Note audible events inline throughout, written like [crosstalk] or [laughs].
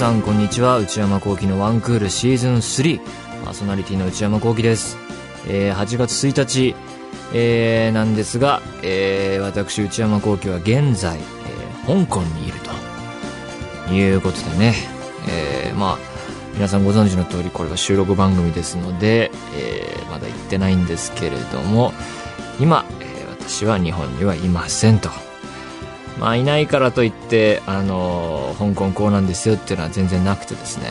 さんこんにちは。内山聖輝のワンクールシーズン3パーソナリティの内山聖輝です、えー、8月1日、えー、なんですが、えー、私内山聖輝は現在、えー、香港にいると。いうことでね、えー、まあ皆さんご存知の通りこれは収録番組ですので、えー、まだ行ってないんですけれども今、えー、私は日本にはいませんと。まあいないからといってあの香港こうなんですよっていうのは全然なくてですね。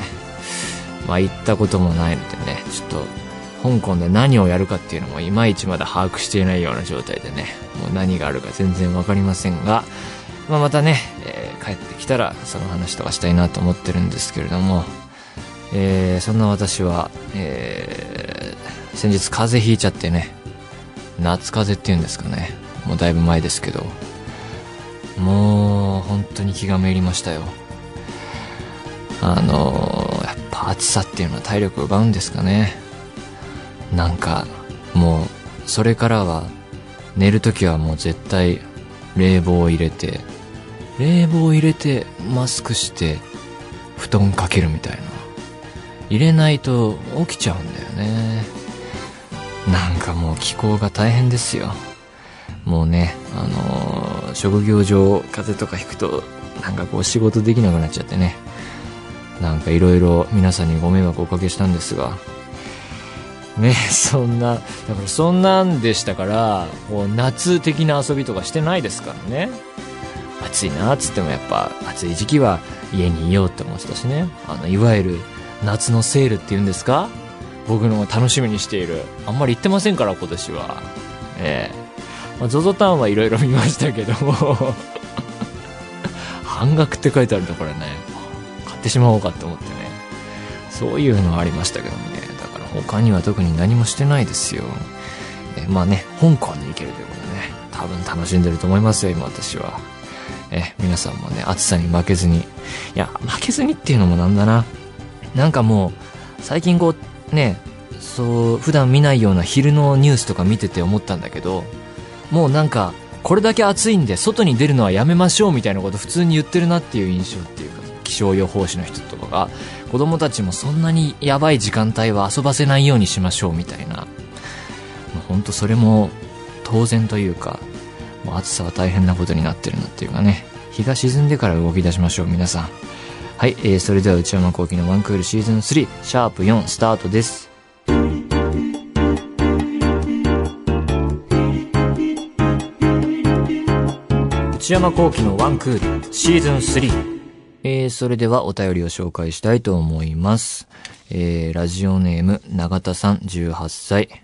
まあ行ったこともないのでねちょっと香港で何をやるかっていうのもいまいちまだ把握していないような状態でねもう何があるか全然わかりませんが、まあ、またね、えー、帰ってきたらその話とかしたいなと思ってるんですけれども、えー、そんな私は、えー、先日風邪ひいちゃってね夏風邪っていうんですかねもうだいぶ前ですけどもう本当に気がめいりましたよ。あのやっぱ暑さっていうのは体力を奪うんですかね。なんかもうそれからは寝るときはもう絶対冷房を入れて冷房を入れてマスクして布団かけるみたいな。入れないと起きちゃうんだよね。なんかもう気候が大変ですよ。もうね、あのー、職業上風邪とかひくと、なんかこう仕事できなくなっちゃってね、なんかいろいろ皆さんにご迷惑をおかけしたんですが、ね、[laughs] そんな、だからそんなんでしたから、こう夏的な遊びとかしてないですからね。暑いなっつってもやっぱ暑い時期は家にいようって思ってたしね。あの、いわゆる夏のセールっていうんですか？僕の楽しみにしている。あんまり行ってませんから今年は。ええまあ、ZOZO タウンはいろいろ見ましたけども [laughs] 半額って書いてあるところね、買ってしまおうかって思ってね。そういうのはありましたけどね。だから他には特に何もしてないですよ。えまあね、香港に行けるということでね、多分楽しんでると思いますよ、今私は。え、皆さんもね、暑さに負けずに。いや、負けずにっていうのもなんだな。なんかもう、最近こう、ね、そう、普段見ないような昼のニュースとか見てて思ったんだけど、もうなんか、これだけ暑いんで外に出るのはやめましょうみたいなこと普通に言ってるなっていう印象っていうか、気象予報士の人とかが、子供たちもそんなにやばい時間帯は遊ばせないようにしましょうみたいな。ほんとそれも当然というか、もう暑さは大変なことになってるなっていうかね、日が沈んでから動き出しましょう皆さん。はい、えー、それでは内山幸輝のワンクールシーズン3、シャープ4スタートです。内山幸輝のワンクールシーズン3。えー、それではお便りを紹介したいと思います。えー、ラジオネーム、永田さん、18歳。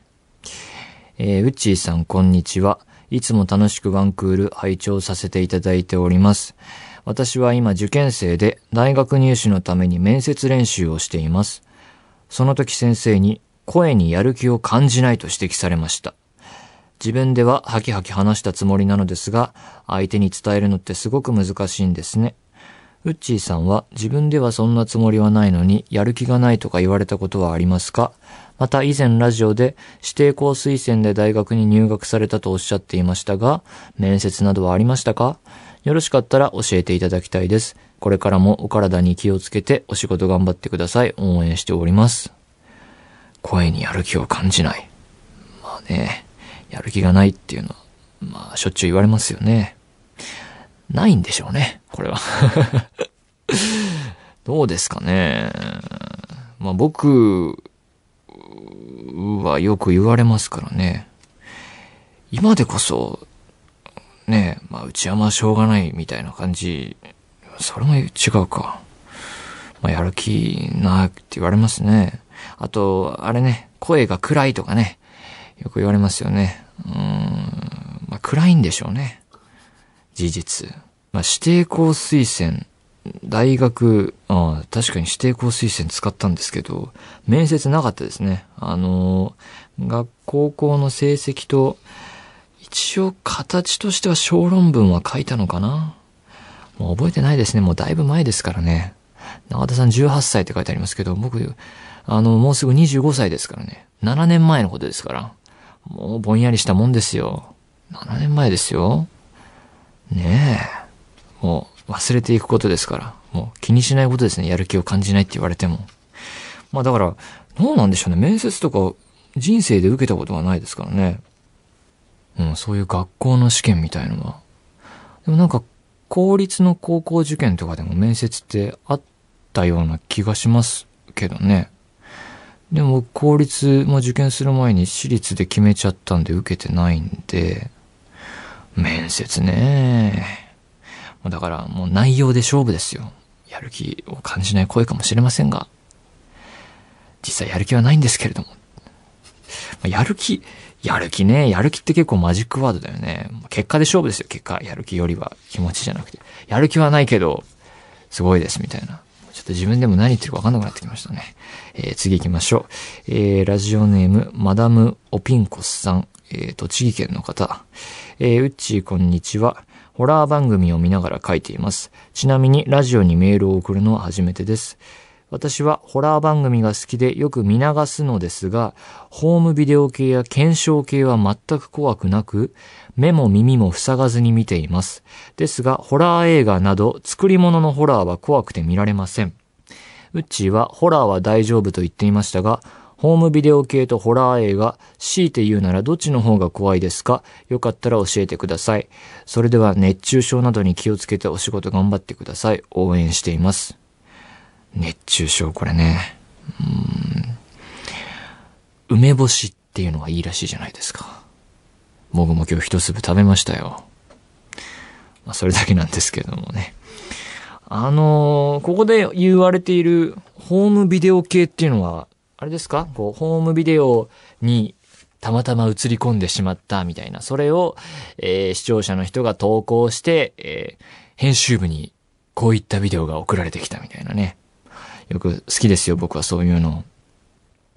えー、うっちーさん、こんにちは。いつも楽しくワンクール拝聴させていただいております。私は今受験生で大学入試のために面接練習をしています。その時先生に声にやる気を感じないと指摘されました。自分ではハキハキ話したつもりなのですが、相手に伝えるのってすごく難しいんですね。ウッチーさんは自分ではそんなつもりはないのに、やる気がないとか言われたことはありますか？また以前ラジオで指定校推薦で大学に入学されたとおっしゃっていましたが、面接などはありましたか？よろしかったら教えていただきたいです。これからもお体に気をつけてお仕事頑張ってください。応援しております。声にやる気を感じない。まあね。やる気がないっていうのは、まあ、しょっちゅう言われますよね。ないんでしょうね、これは [laughs] どうですかね。まあ僕はよく言われますからね。今でこそ、ね、まあ内山はしょうがないみたいな感じ、それも違うか。まあやる気なって言われますね。あと、あれね、声が暗いとかね、よく言われますよね。うん、まあ、暗いんでしょうね。事実。まあ、指定校推薦、大学、あ確かに指定校推薦使ったんですけど、面接なかったですね。あのー、学校校の成績と、一応形としては小論文は書いたのかなもう覚えてないですね。もうだいぶ前ですからね。永田さん18歳って書いてありますけど、僕、あの、もうすぐ25歳ですからね。7年前のことですから。もうぼんやりしたもんですよ。7年前ですよ。ねえ。もう、忘れていくことですから、もう気にしないことですね。やる気を感じないって言われても。まあだから、どうなんでしょうね。面接とか人生で受けたことがないですからね。うん、そういう学校の試験みたいのは。でもなんか、公立の高校受験とかでも面接ってあったような気がしますけどね。でも公立も受験する前に私立で決めちゃったんで受けてないんで、面接ね。だからもう内容で勝負ですよ。やる気を感じない声かもしれませんが、実際やる気はないんですけれども。やる気、やる気ね。やる気って結構マジックワードだよね。結果で勝負ですよ、結果。やる気よりは気持ちじゃなくて。やる気はないけど、すごいです、みたいな。と自分でも何言ってるか分かんなくなってきましたね。えー、次行きましょう。えー、ラジオネーム、マダム・オピンコスさん。えー、栃木県の方。えー、うっちーこんにちは。ホラー番組を見ながら書いています。ちなみにラジオにメールを送るのは初めてです。私はホラー番組が好きでよく見流すのですが、ホームビデオ系や検証系は全く怖くなく、目も耳も塞がずに見ています。ですが、ホラー映画など作り物のホラーは怖くて見られません。ウッチーはホラーは大丈夫と言っていましたが、ホームビデオ系とホラー映画、強いて言うならどっちの方が怖いですか？よかったら教えてください。それでは熱中症などに気をつけてお仕事頑張ってください。応援しています。熱中症、これね。うん。梅干しっていうのがいいらしいじゃないですか。僕も今日一粒食べましたよ。まあ、それだけなんですけどもね。あのー、ここで言われているホームビデオ系っていうのは、あれですか？こう、ホームビデオにたまたま映り込んでしまったみたいな。それを、えー、視聴者の人が投稿して、えー、編集部にこういったビデオが送られてきたみたいなね。よく好きですよ、僕はそういうの。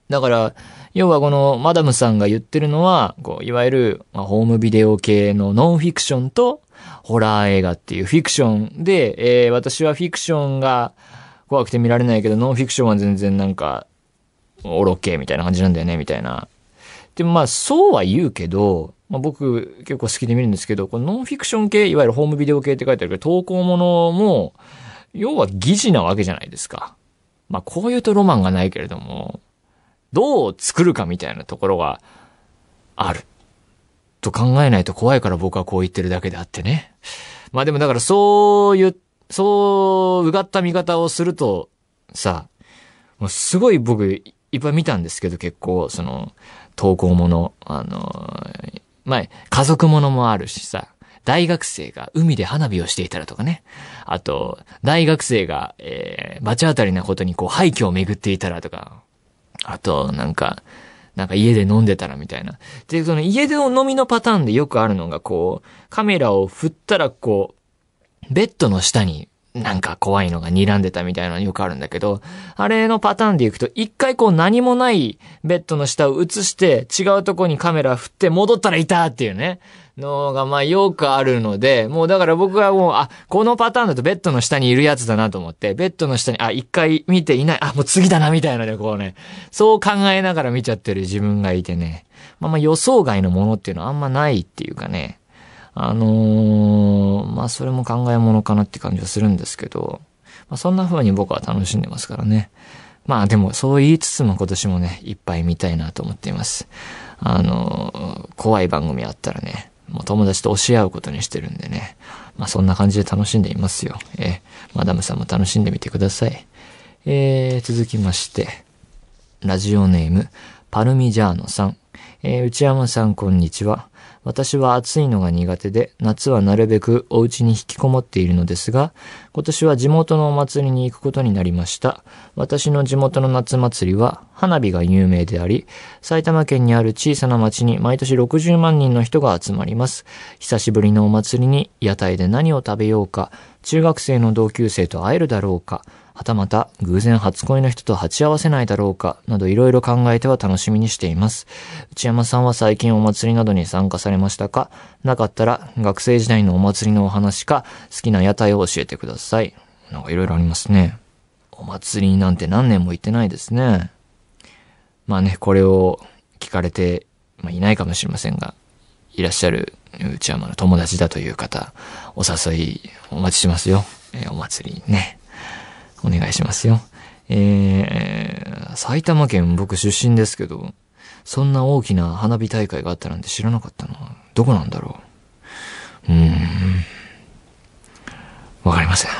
だから、要はこのマダムさんが言ってるのは、こう、いわゆる、まあ、ホームビデオ系のノンフィクションと、ホラー映画っていうフィクションで、えー、私はフィクションが怖くて見られないけど、ノンフィクションは全然なんか、オロケみたいな感じなんだよね、みたいな。でもまあ、そうは言うけど、まあ、僕結構好きで見るんですけど、このノンフィクション系、いわゆるホームビデオ系って書いてあるけど、投稿ものも、要は疑似なわけじゃないですか。まあ、こういうとロマンがないけれども、どう作るかみたいなところがある。と考えないと怖いから僕はこう言ってるだけであってね。まあでもだからそういう、そう、うがった見方をすると、さ、もうすごい僕いっぱい見たんですけど結構、その、投稿もの、あの、まあ、家族ものもあるしさ、大学生が海で花火をしていたらとかね。あと、大学生が、えー、罰当たりなことにこう廃墟を巡っていたらとか。あと、なんか、なんか家で飲んでたらみたいな。で、その家での飲みのパターンでよくあるのがこう、カメラを振ったらこう、ベッドの下になんか怖いのが睨んでたみたいなのよくあるんだけど、あれのパターンでいくと、一回こう何もないベッドの下を映して、違うとこにカメラ振って戻ったらいたっていうね。のが、まあ、よくあるので、もうだから僕はもう、あ、このパターンだとベッドの下にいるやつだなと思って、ベッドの下に、あ、一回見ていない、あ、もう次だな、みたいなね、こうね、そう考えながら見ちゃってる自分がいてね、まあまあ予想外のものっていうのはあんまないっていうかね、あのー、まあそれも考え物かなって感じはするんですけど、まあそんな風に僕は楽しんでますからね。まあでもそう言いつつも今年もね、いっぱい見たいなと思っています。あのー、怖い番組あったらね、もう友達と教え合うことにしてるんでね。まあそんな感じで楽しんでいますよ。えー、マダムさんも楽しんでみてください。えー、続きまして、ラジオネーム、パルミジャーノさん。えー、内山さんこんにちは。私は暑いのが苦手で、夏はなるべくお家に引きこもっているのですが、今年は地元のお祭りに行くことになりました。私の地元の夏祭りは花火が有名であり、埼玉県にある小さな町に毎年60万人の人が集まります。久しぶりのお祭りに屋台で何を食べようか、中学生の同級生と会えるだろうか、はたまた偶然初恋の人と鉢合わせないだろうか、などいろいろ考えては楽しみにしています。内山さんは最近お祭りなどに参加されましたか？なかったら学生時代のお祭りのお話か？好きな屋台を教えてください。なんかいろいろありますね。お祭りなんて何年も行ってないですね。まあね、これを聞かれて、まあ、いないかもしれませんが、いらっしゃる内山の友達だという方、お誘いお待ちしますよ。えーお祭りね、お願いしますよ。えー、埼玉県僕出身ですけど、そんな大きな花火大会があったなんて知らなかったな。どこなんだろう。うーん。わかりません。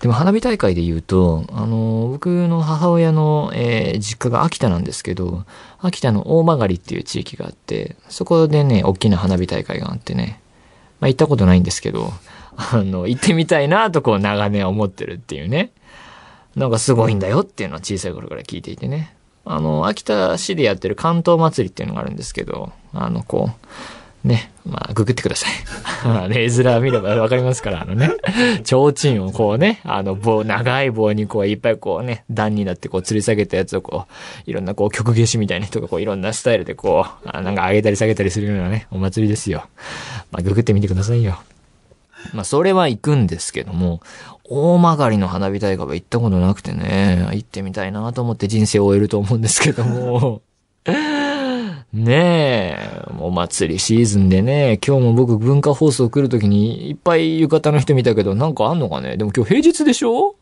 でも花火大会で言うと、あの、僕の母親の、えー実家が秋田なんですけど、秋田の大曲っていう地域があって、そこでね、大きな花火大会があってね、まあ行ったことないんですけど、あの、行ってみたいなとこう長年思ってるっていうね。なんかすごいんだよっていうのは小さい頃から聞いていてね。あの、秋田市でやってる関東祭りっていうのがあるんですけど、あの、こう、ね、まあ、ググってください。[laughs] レーズラー見ればわかりますから、あのね、提灯をこうね、あの棒、長い棒にこういっぱいこうね、段になってこう吊り下げたやつをこう、いろんなこう曲消しみたいな人がこういろんなスタイルでこう、あなんか上げたり下げたりするようなね、お祭りですよ。まあ、ググってみてくださいよ。まあ、それは行くんですけども、大曲の花火大会は行ったことなくてね、行ってみたいなと思って人生を終えると思うんですけども、[laughs] ねえ、お祭りシーズンでね、今日も僕文化放送来るときにいっぱい浴衣の人見たけど、なんかあんのかね？でも今日平日でしょ？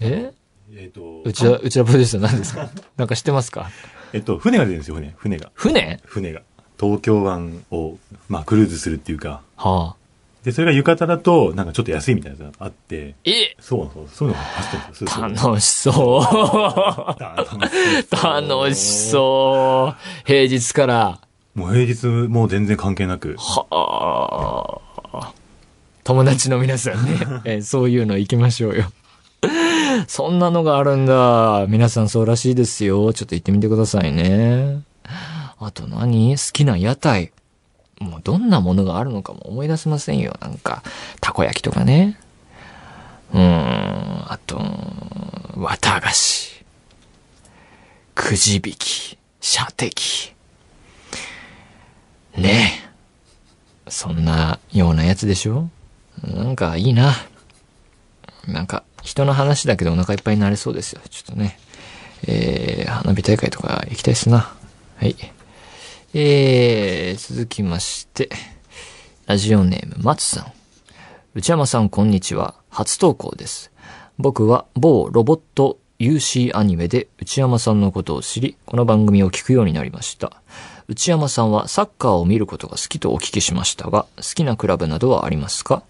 え？えっ、と、うちは、うちはプロデューサー何ですか？[laughs] なんか知ってますか？えっと、船が出るんですよ、船。船が。船船が。東京湾を、まあ、クルーズするっていうか。はあ。で、それが浴衣だと、なんかちょっと安いみたいなやつがあって、え？そうそう、そういうのが走ってるんですよ。そう楽しそう。楽楽しそう。平日から。もう平日もう全然関係なく。はあ。友達の皆さんね、[laughs] えーそういうの行きましょうよ。そんなのがあるんだ。皆さんそうらしいですよ。ちょっと行ってみてくださいね。あと何？好きな屋台。もうどんなものがあるのかも思い出せませんよ。なんか、たこ焼きとかね。うん、あと、綿菓子。くじ引き。射的。ねえ。そんなようなやつでしょ？なんかいいな。なんか、人の話だけでお腹いっぱいになれそうですよ。ちょっとね。えー、花火大会とか行きたいっすな。はい。えー、続きまして、ラジオネーム、松さん。内山さん、こんにちは。初投稿です。僕は某ロボット UC アニメで内山さんのことを知り、この番組を聞くようになりました。内山さんはサッカーを見ることが好きとお聞きしましたが、好きなクラブなどはありますか？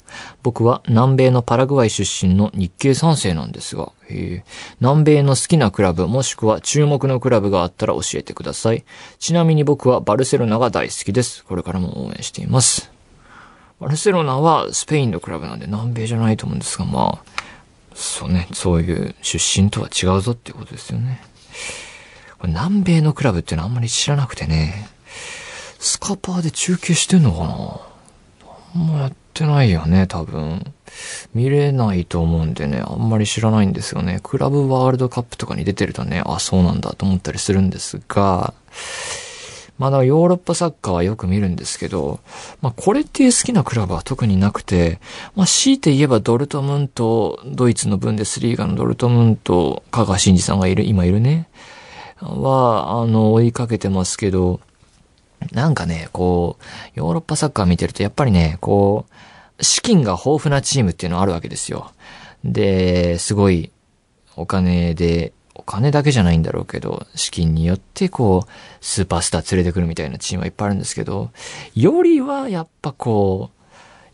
僕は南米のパラグアイ出身の日系3世なんですが、南米の好きなクラブもしくは注目のクラブがあったら教えてください。ちなみに僕はバルセロナが大好きです。これからも応援しています。バルセロナはスペインのクラブなんで南米じゃないと思うんですが、まあ、そうね、そういう出身とは違うぞっていうことですよね。南米のクラブっていうのはあんまり知らなくてね、スカパーで中継してんのかな？あんまやってないよね、多分。見れないと思うんでね、あんまり知らないんですよね。クラブワールドカップとかに出てるとね、あ、そうなんだと思ったりするんですが、まだヨーロッパサッカーはよく見るんですけど、まあこれっていう好きなクラブは特になくて、まあ強いて言えばドルトムント、ドイツのブンデスリーガのドルトムント、香川真司さんがいる、今いるね。は、あの、追いかけてますけど、なんかね、こう、ヨーロッパサッカー見てると、やっぱりね、こう、資金が豊富なチームっていうのはあるわけですよ。で、すごい、お金で、お金だけじゃないんだろうけど、資金によってこう、スーパースター連れてくるみたいなチームはいっぱいあるんですけど、よりはやっぱこう、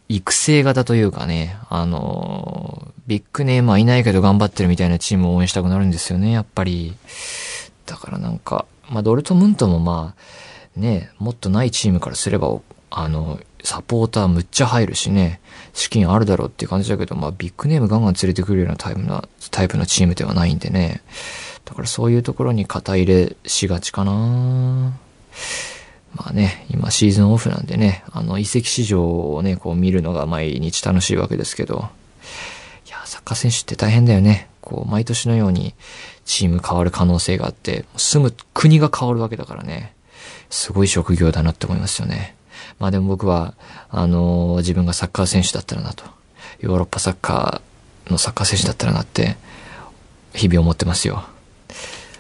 育成型というかね、あの、ビッグネームはいないけど頑張ってるみたいなチームを応援したくなるんですよね、やっぱり。だからなんか、まあ、ドルトムントもまあ、ね、もっとないチームからすれば、あの、サポーターむっちゃ入るしね、資金あるだろうっていう感じだけど、まあ、ビッグネームガンガン連れてくるようなタイプな、タイプのチームではないんでね。だからそういうところに肩入れしがちかなまあね、今シーズンオフなんでね、あの、移籍市場をね、こう見るのが毎日楽しいわけですけど、いや、サッカー選手って大変だよね。こう、毎年のようにチーム変わる可能性があって、住む国が変わるわけだからね。すごい職業だなって思いますよね。まあでも僕は、あの自分がサッカー選手だったらなと。ヨーロッパサッカーのサッカー選手だったらなって、日々思ってますよ。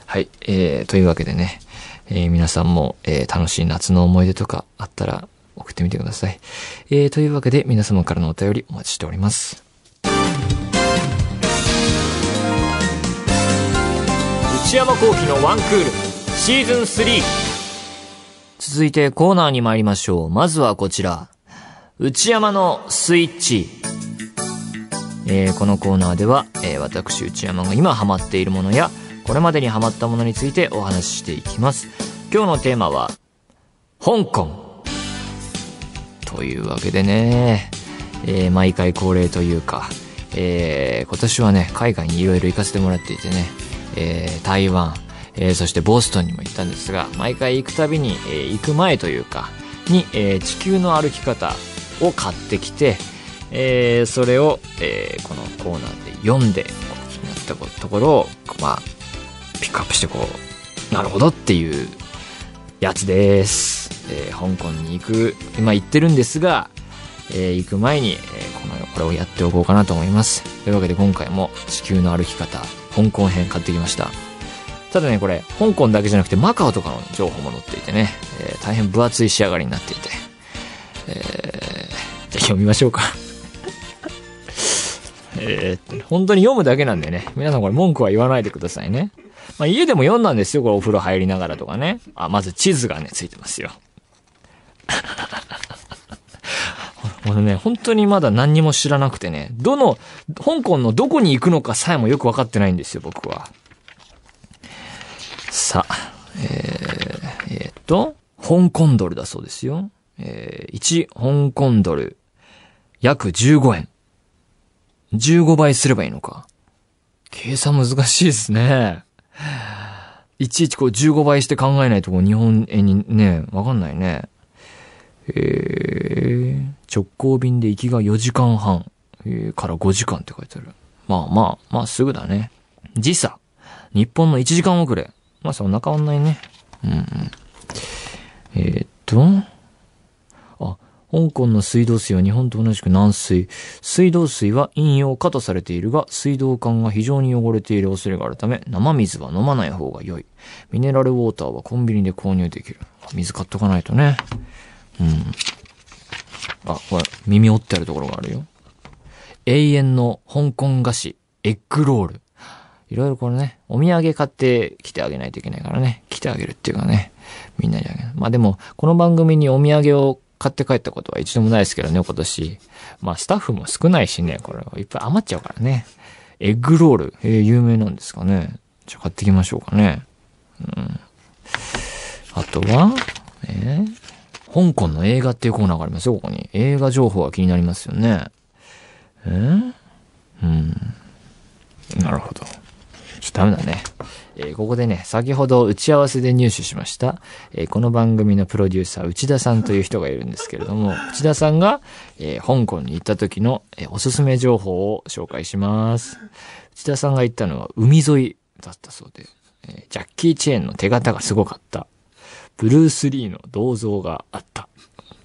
はい。えー、というわけでね、えー皆さんも、えー楽しい夏の思い出とかあったら送ってみてください。えー、というわけで皆様からのお便りお待ちしております。内山幸輝のワンクールシーズン3続いてコーナーに参りましょう。まずはこちら。内山のスイッチ。えーこのコーナーでは、えー私内山が今ハマっているものや、これまでにハマったものについてお話ししていきます。今日のテーマは、香港。というわけでね、えー毎回恒例というか、えー今年はね、海外にいろいろ行かせてもらっていてね、えー台湾、えーそしてボストンにも行ったんですが、毎回行くたびに、えー行く前というか、に、えー地球の歩き方を買ってきて、えーそれを、えーこのコーナーで読んで、こう気になったところを、まあ、ピックアップしてこう、なるほどっていうやつです。えー香港に行く、今行ってるんですが、えー行く前に、えーこの、これをやっておこうかなと思います。というわけで今回も地球の歩き方、香港編買ってきました。ただね、これ、香港だけじゃなくてマカオとかの情報も載っていてね、えー大変分厚い仕上がりになっていて、えーじゃあ読みましょうか。[laughs] えー本当に読むだけなんでね、皆さんこれ文句は言わないでくださいね。まあ家でも読んだんですよ、これお風呂入りながらとかね。あ、まず地図がね、ついてますよ。俺ね、本当にまだ何にも知らなくてね、どの、香港のどこに行くのかさえもよくわかってないんですよ、僕は。さあ、えー、えーっと、香港ドルだそうですよ。えー、1香港ドル、約15円。15倍すればいいのか。計算難しいですね。いちいちこう15倍して考えないとこう日本円にね、わかんないね。えー、直行便で行きが4時間半、えーから5時間って書いてある。まあまあ、まあすぐだね。時差。日本の1時間遅れ。まあそんな変わんないね。うんうん。えーっと、あ、香港の水道水は日本と同じく軟水。水道水は飲用可とされているが、水道管が非常に汚れている恐れがあるため、生水は飲まない方が良い。ミネラルウォーターはコンビニで購入できる。水買っとかないとね。うん。あ、これ、耳折ってあるところがあるよ。永遠の香港菓子、エッグロール。いろいろこれね、お土産買ってきてあげないといけないからね。来てあげるっていうかね。みんなにあげる。まあでも、この番組にお土産を買って帰ったことは一度もないですけどね、今年。まあスタッフも少ないしね、これいっぱい余っちゃうからね。エッグロール。えー、有名なんですかね。じゃあ買ってきましょうかね。うん。あとは、えー香港の映画っていうコーナーがありますよ、ここに。映画情報が気になりますよね。え？ーうん。なるほど。ちょっとダメだね。えーここでね、先ほど打ち合わせで入手しました、えーこの番組のプロデューサー、内田さんという人がいるんですけれども、[laughs] 内田さんが、えー香港に行った時の、えーおすすめ情報を紹介します。内田さんが言ったのは海沿いだったそうで、えージャッキー・チェーンの手形がすごかった。ブルース・リーの銅像があった。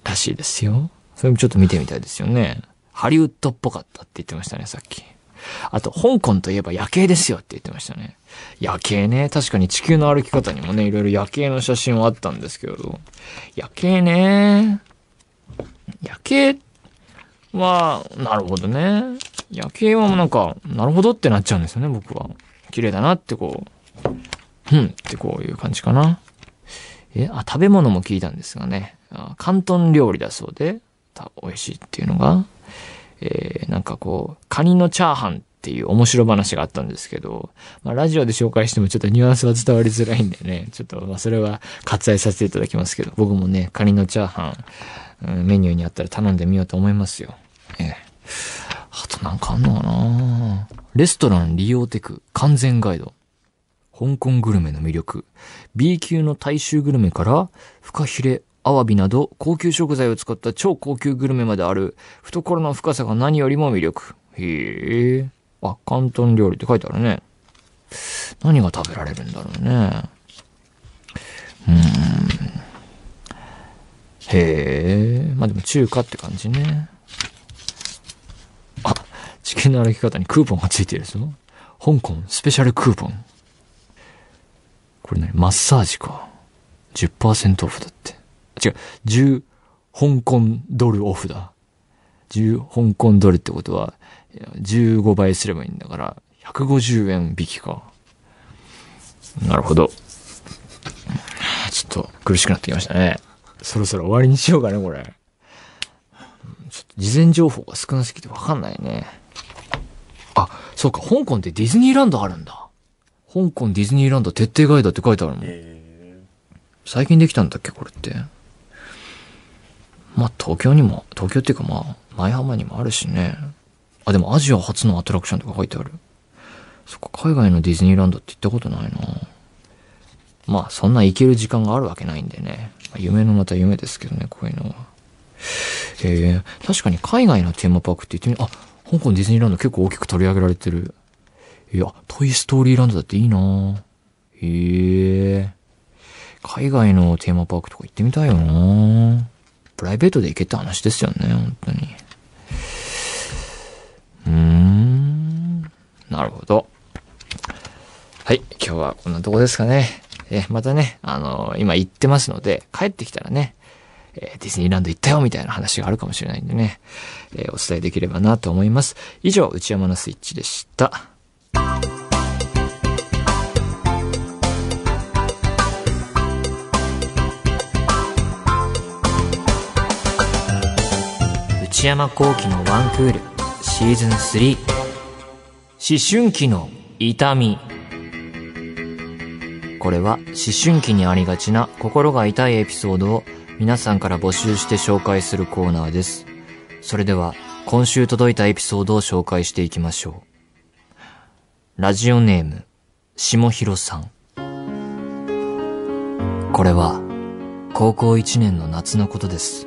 らしいですよ。それもちょっと見てみたいですよね。ハリウッドっぽかったって言ってましたね、さっき。あと、香港といえば夜景ですよって言ってましたね。夜景ね。確かに地球の歩き方にもね、いろいろ夜景の写真はあったんですけど。夜景ね。夜景は、なるほどね。夜景はもうなんか、なるほどってなっちゃうんですよね、僕は。綺麗だなってこう、うんってこういう感じかな。え、あ、食べ物も聞いたんですがね。あ広東料理だそうで、美味しいっていうのが、えーなんかこう、カニのチャーハンっていう面白話があったんですけど、まあ、ラジオで紹介してもちょっとニュアンスは伝わりづらいんでね、ちょっと、まあ、それは割愛させていただきますけど、僕もね、カニのチャーハン、うんメニューにあったら頼んでみようと思いますよ。ええあとなんかあんのかなレストラン利用テク完全ガイド。香港グルメの魅力。B 級の大衆グルメから、フカヒレ、アワビなど高級食材を使った超高級グルメまである懐の深さが何よりも魅力。へえ。あ、広東料理って書いてあるね。何が食べられるんだろうね。うーん。へえ。まあでも中華って感じね。あ、地球の歩き方にクーポンがついてるぞ。香港スペシャルクーポン。これ何マッサージか。10%オフだって。違う、10香港ドルオフだ。10香港ドルってことは、15倍すればいいんだから、150円引きか。なるほど。ちょっと苦しくなってきましたね。そろそろ終わりにしようかね、これ。ちょっと事前情報が少なすぎてわかんないね。あ、そうか、香港ってディズニーランドあるんだ。香港ディズニーランド徹底ガイドって書いてあるもん。え最近できたんだっけ、これって。まあ、東京にも、東京っていうかまあ、前浜にもあるしね。あ、でもアジア初のアトラクションとか書いてある。そっか、海外のディズニーランドって行ったことないなまあ、そんな行ける時間があるわけないんでね。まあ夢のまた夢ですけどね、こういうのは。えー、確かに海外のテーマパークって言ってみ、あ、香港ディズニーランド結構大きく取り上げられてる。いや、トイストーリーランドだっていいなへえ。海外のテーマパークとか行ってみたいよなプライベートで行けって話ですよね、本当に。うーん。なるほど。はい、今日はこんなとこですかね。え、またね、あの今行ってますので、帰ってきたらね、えーディズニーランド行ったよみたいな話があるかもしれないんでね、えーお伝えできればなと思います。以上、内山のスイッチでした。内山幸喜のワンクールシーズン3思春期の痛みこれは思春期にありがちな心が痛いエピソードを皆さんから募集して紹介するコーナーです。それでは今週届いたエピソードを紹介していきましょう。ラジオネーム、下広さん。これは高校1年の夏のことです。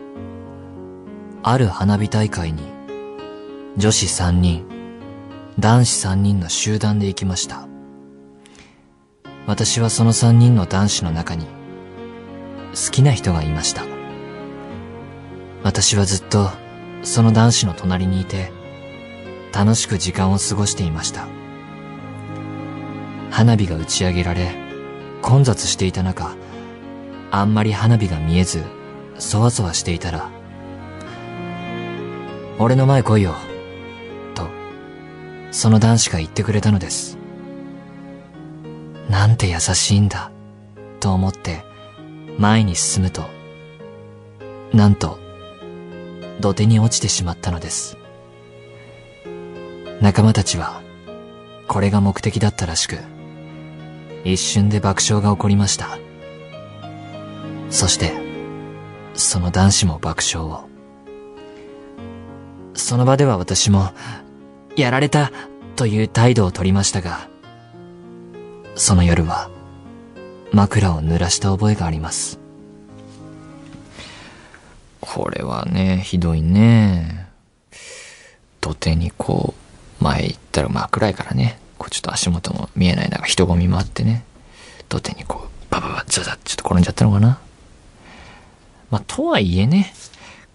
ある花火大会に女子3人、男子3人の集団で行きました。私はその3人の男子の中に好きな人がいました。私はずっとその男子の隣にいて楽しく時間を過ごしていました。花火が打ち上げられ混雑していた中、あんまり花火が見えずそわそわしていたら俺の前来いよ。と、その男子が言ってくれたのです。なんて優しいんだ、と思って、前に進むと、なんと、土手に落ちてしまったのです。仲間たちは、これが目的だったらしく、一瞬で爆笑が起こりました。そして、その男子も爆笑を。その場では私も、やられたという態度を取りましたが、その夜は、枕を濡らした覚えがあります。これはね、ひどいね。土手にこう、前行ったらまあ暗いからね、こうちょっと足元も見えない中人混みもあってね、土手にこう、バババザザちょっと転んじゃったのかな。まあ、とはいえね、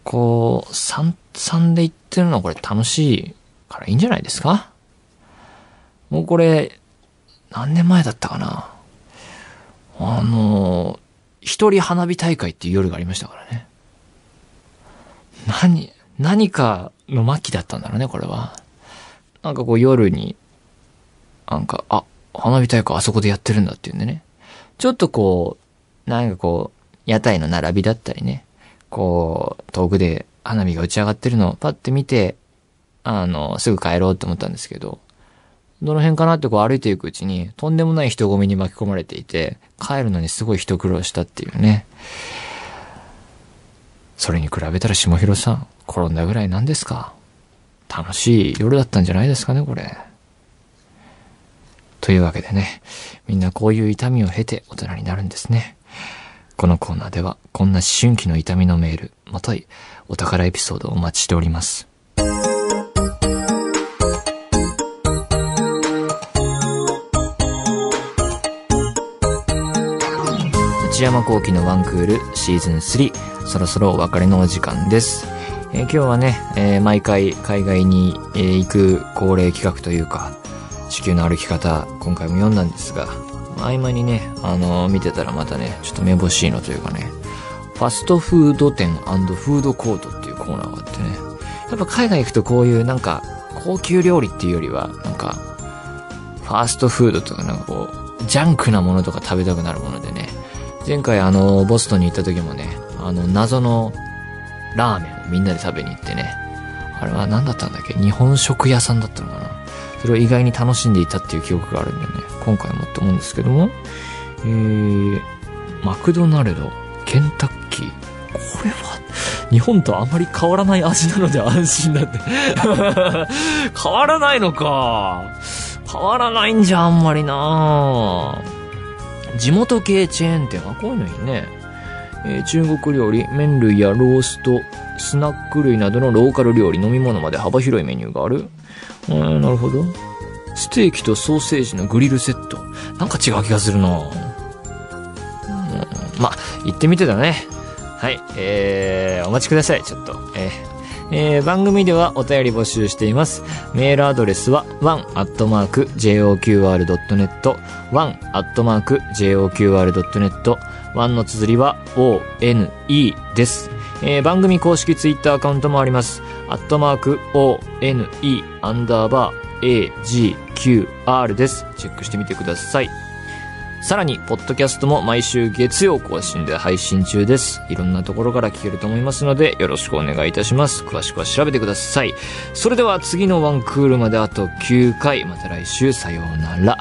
こう、三、三で行ってるのはこれ楽しいからいいんじゃないですか？もうこれ、何年前だったかな？あの、一人花火大会っていう夜がありましたからね。何、何かの末期だったんだろうね、これは。なんかこう夜に、なんか、あ、花火大会あそこでやってるんだっていうんでね。ちょっとこう、なんかこう、屋台の並びだったりね。こう、遠くで花火が打ち上がってるのをパッて見て、あの、すぐ帰ろうって思ったんですけど、どの辺かなってこう歩いていくうちに、とんでもない人混みに巻き込まれていて、帰るのにすごい一苦労したっていうね。それに比べたら下広さん、転んだぐらいなんですか？楽しい夜だったんじゃないですかね、これ。というわけでね、みんなこういう痛みを経て大人になるんですね。このコーナーでは、こんな思春期の痛みのメール、またい、お宝エピソードをお待ちしております。内山幸喜のワンクールシーズン3、そろそろお別れのお時間です。えー今日はね、えー毎回海外に、えー行く恒例企画というか、地球の歩き方、今回も読んだんですが、合間にね、あの見てたらまたね、ちょっとめぼしいのというかね、ファストフード店フードコートっていうコーナーがあってね、やっぱ海外行くとこういうなんか、高級料理っていうよりは、なんか、ファーストフードとかなんかこう、ジャンクなものとか食べたくなるものでね。前回あの、ボストンに行った時もね、あの、謎のラーメンをみんなで食べに行ってね。あれは何だったんだっけ？日本食屋さんだったのかな？それを意外に楽しんでいたっていう記憶があるんでね、今回もと思うんですけども、えー、マクドナルド、ケンタッキー、これは、日本とあまり変わらない味なので安心だって。[laughs] 変わらないのか。変わらないんじゃあんまりな地元系チェーン店はこういうのいいね。えー、中国料理、麺類やロースト、スナック類などのローカル料理、飲み物まで幅広いメニューがある。うん、なるほど。ステーキとソーセージのグリルセット。なんか違う気がするなうん、まあ、行ってみてだね。はい、えー、お待ちください、ちょっと。えーえー、番組ではお便り募集しています。メールアドレスは one.joqr.net one.joqr.net one の綴りは one です。えー、番組公式ツイッターアカウントもあります。アットマーク one アンダーバー agqr です。チェックしてみてください。さらに、ポッドキャストも毎週月曜更新で配信中です。いろんなところから聞けると思いますので、よろしくお願いいたします。詳しくは調べてください。それでは次のワンクールまであと9回。また来週さようなら。